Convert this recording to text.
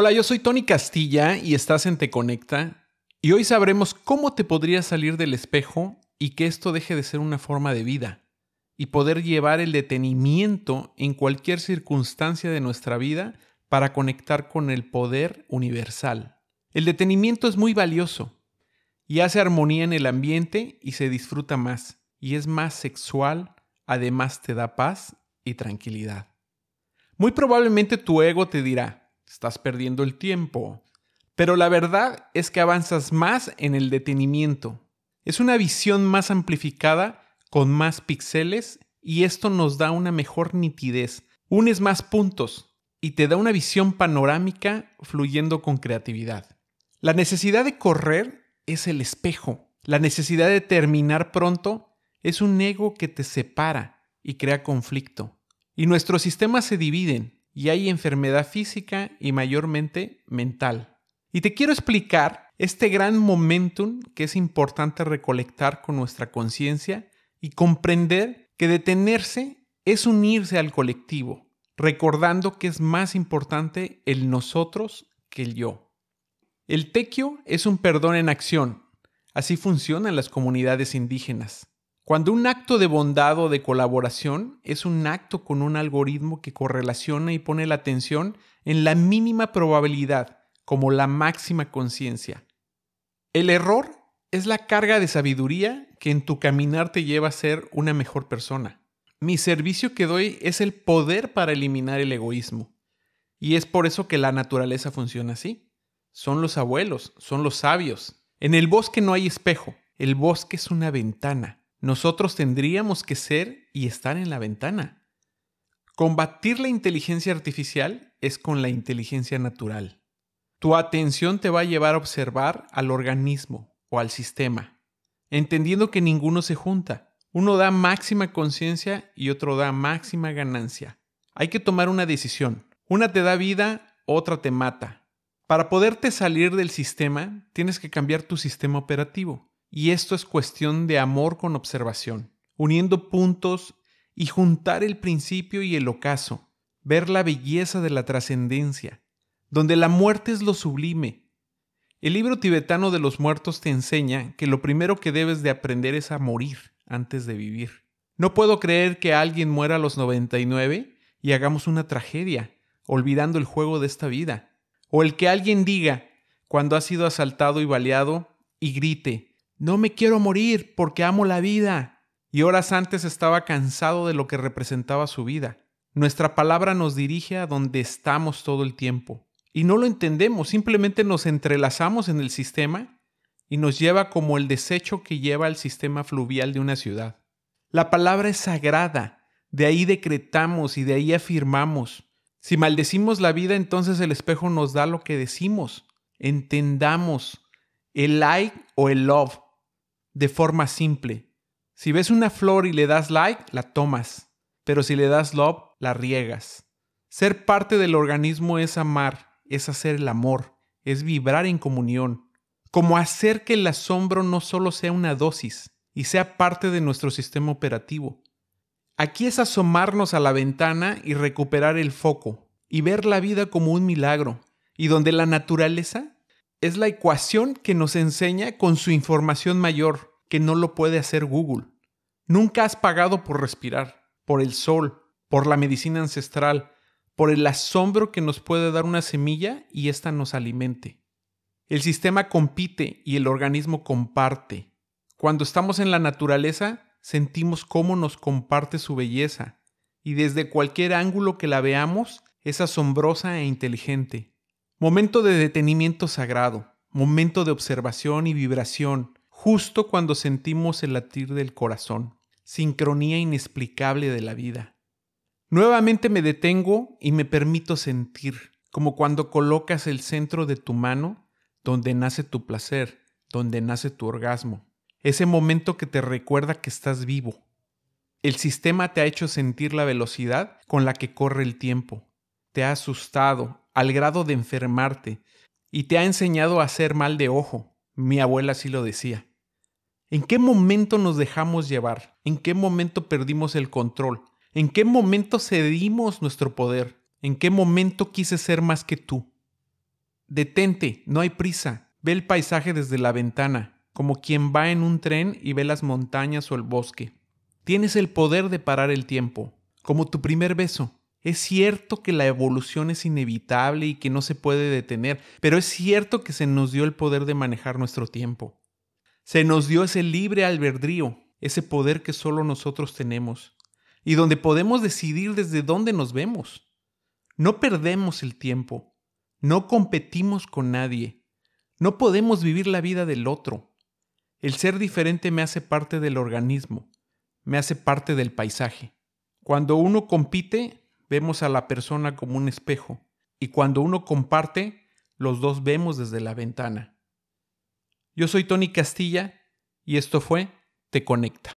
Hola, yo soy Tony Castilla y estás en Te Conecta. Y hoy sabremos cómo te podrías salir del espejo y que esto deje de ser una forma de vida y poder llevar el detenimiento en cualquier circunstancia de nuestra vida para conectar con el poder universal. El detenimiento es muy valioso y hace armonía en el ambiente y se disfruta más y es más sexual, además te da paz y tranquilidad. Muy probablemente tu ego te dirá, estás perdiendo el tiempo. Pero la verdad es que avanzas más en el detenimiento. Es una visión más amplificada con más píxeles y esto nos da una mejor nitidez. Unes más puntos y te da una visión panorámica fluyendo con creatividad. La necesidad de correr es el espejo. La necesidad de terminar pronto es un ego que te separa y crea conflicto. Y nuestros sistemas se dividen y hay enfermedad física y mayormente mental. Y te quiero explicar este gran momentum que es importante recolectar con nuestra conciencia y comprender que detenerse es unirse al colectivo, recordando que es más importante el nosotros que el yo. El tequio es un perdón en acción. Así funcionan las comunidades indígenas. Cuando un acto de bondad o de colaboración es un acto con un algoritmo que correlaciona y pone la atención en la mínima probabilidad, como la máxima conciencia. El error es la carga de sabiduría que en tu caminar te lleva a ser una mejor persona. Mi servicio que doy es el poder para eliminar el egoísmo. Y es por eso que la naturaleza funciona así. Son los abuelos, son los sabios. En el bosque no hay espejo, el bosque es una ventana nosotros tendríamos que ser y estar en la ventana. Combatir la inteligencia artificial es con la inteligencia natural. Tu atención te va a llevar a observar al organismo o al sistema, entendiendo que ninguno se junta. Uno da máxima conciencia y otro da máxima ganancia. Hay que tomar una decisión. Una te da vida, otra te mata. Para poderte salir del sistema, tienes que cambiar tu sistema operativo. Y esto es cuestión de amor con observación, uniendo puntos y juntar el principio y el ocaso, ver la belleza de la trascendencia, donde la muerte es lo sublime. El libro tibetano de los muertos te enseña que lo primero que debes de aprender es a morir antes de vivir. No puedo creer que alguien muera a los 99 y hagamos una tragedia, olvidando el juego de esta vida. O el que alguien diga, cuando ha sido asaltado y baleado, y grite, no me quiero morir porque amo la vida. Y horas antes estaba cansado de lo que representaba su vida. Nuestra palabra nos dirige a donde estamos todo el tiempo. Y no lo entendemos, simplemente nos entrelazamos en el sistema y nos lleva como el desecho que lleva el sistema fluvial de una ciudad. La palabra es sagrada, de ahí decretamos y de ahí afirmamos. Si maldecimos la vida, entonces el espejo nos da lo que decimos. Entendamos el like o el love de forma simple. Si ves una flor y le das like, la tomas, pero si le das love, la riegas. Ser parte del organismo es amar, es hacer el amor, es vibrar en comunión, como hacer que el asombro no solo sea una dosis y sea parte de nuestro sistema operativo. Aquí es asomarnos a la ventana y recuperar el foco y ver la vida como un milagro, y donde la naturaleza es la ecuación que nos enseña con su información mayor, que no lo puede hacer Google. Nunca has pagado por respirar, por el sol, por la medicina ancestral, por el asombro que nos puede dar una semilla y ésta nos alimente. El sistema compite y el organismo comparte. Cuando estamos en la naturaleza, sentimos cómo nos comparte su belleza, y desde cualquier ángulo que la veamos, es asombrosa e inteligente. Momento de detenimiento sagrado, momento de observación y vibración, justo cuando sentimos el latir del corazón, sincronía inexplicable de la vida. Nuevamente me detengo y me permito sentir, como cuando colocas el centro de tu mano donde nace tu placer, donde nace tu orgasmo, ese momento que te recuerda que estás vivo. El sistema te ha hecho sentir la velocidad con la que corre el tiempo, te ha asustado, al grado de enfermarte y te ha enseñado a hacer mal de ojo. Mi abuela así lo decía. ¿En qué momento nos dejamos llevar? ¿En qué momento perdimos el control? ¿En qué momento cedimos nuestro poder? ¿En qué momento quise ser más que tú? Detente, no hay prisa. Ve el paisaje desde la ventana, como quien va en un tren y ve las montañas o el bosque. Tienes el poder de parar el tiempo, como tu primer beso. Es cierto que la evolución es inevitable y que no se puede detener, pero es cierto que se nos dio el poder de manejar nuestro tiempo. Se nos dio ese libre albedrío, ese poder que solo nosotros tenemos, y donde podemos decidir desde dónde nos vemos. No perdemos el tiempo, no competimos con nadie, no podemos vivir la vida del otro. El ser diferente me hace parte del organismo, me hace parte del paisaje. Cuando uno compite, vemos a la persona como un espejo, y cuando uno comparte, los dos vemos desde la ventana. Yo soy Tony Castilla y esto fue Te Conecta.